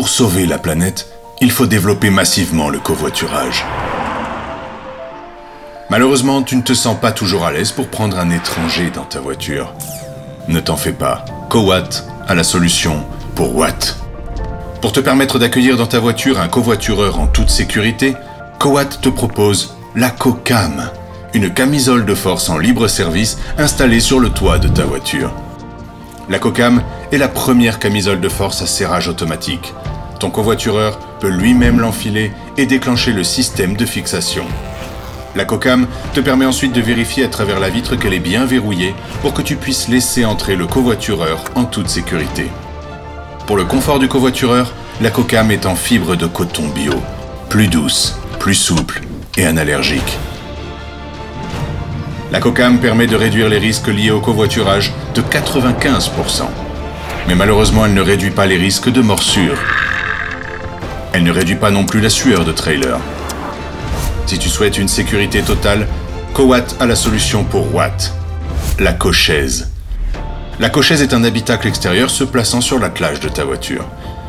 Pour sauver la planète, il faut développer massivement le covoiturage. Malheureusement, tu ne te sens pas toujours à l'aise pour prendre un étranger dans ta voiture. Ne t'en fais pas. Cowatt a la solution pour Watt. Pour te permettre d'accueillir dans ta voiture un covoitureur en toute sécurité, Cowatt te propose la CoCam, une camisole de force en libre service installée sur le toit de ta voiture. La CoCam est la première camisole de force à serrage automatique. Ton covoitureur peut lui-même l'enfiler et déclencher le système de fixation. La COCAM te permet ensuite de vérifier à travers la vitre qu'elle est bien verrouillée pour que tu puisses laisser entrer le covoitureur en toute sécurité. Pour le confort du covoitureur, la COCAM est en fibre de coton bio, plus douce, plus souple et analergique. La COCAM permet de réduire les risques liés au covoiturage de 95%. Mais malheureusement, elle ne réduit pas les risques de morsure. Elle ne réduit pas non plus la sueur de trailer. Si tu souhaites une sécurité totale, Cowatt a la solution pour Watt. La cochaise. La cochaise est un habitacle extérieur se plaçant sur l'attelage de ta voiture.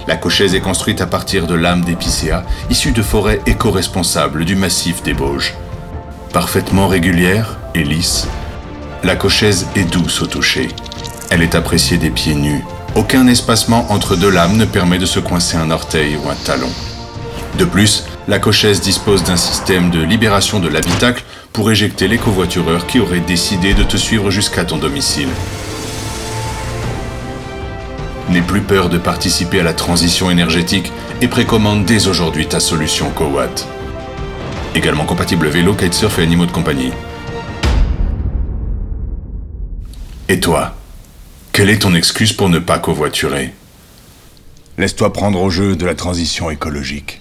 La cochaise est construite à partir de lames d'épicéa issues de forêts éco-responsables du massif des Bauges. Parfaitement régulière et lisse, la cochaise est douce au toucher. Elle est appréciée des pieds nus. Aucun espacement entre deux lames ne permet de se coincer un orteil ou un talon. De plus, la cochesse dispose d'un système de libération de l'habitacle pour éjecter les covoitureurs qui auraient décidé de te suivre jusqu'à ton domicile. N'aie plus peur de participer à la transition énergétique et précommande dès aujourd'hui ta solution Cowatt. Également compatible vélo, kitesurf et animaux de compagnie. Et toi? Quelle est ton excuse pour ne pas covoiturer? Laisse-toi prendre au jeu de la transition écologique.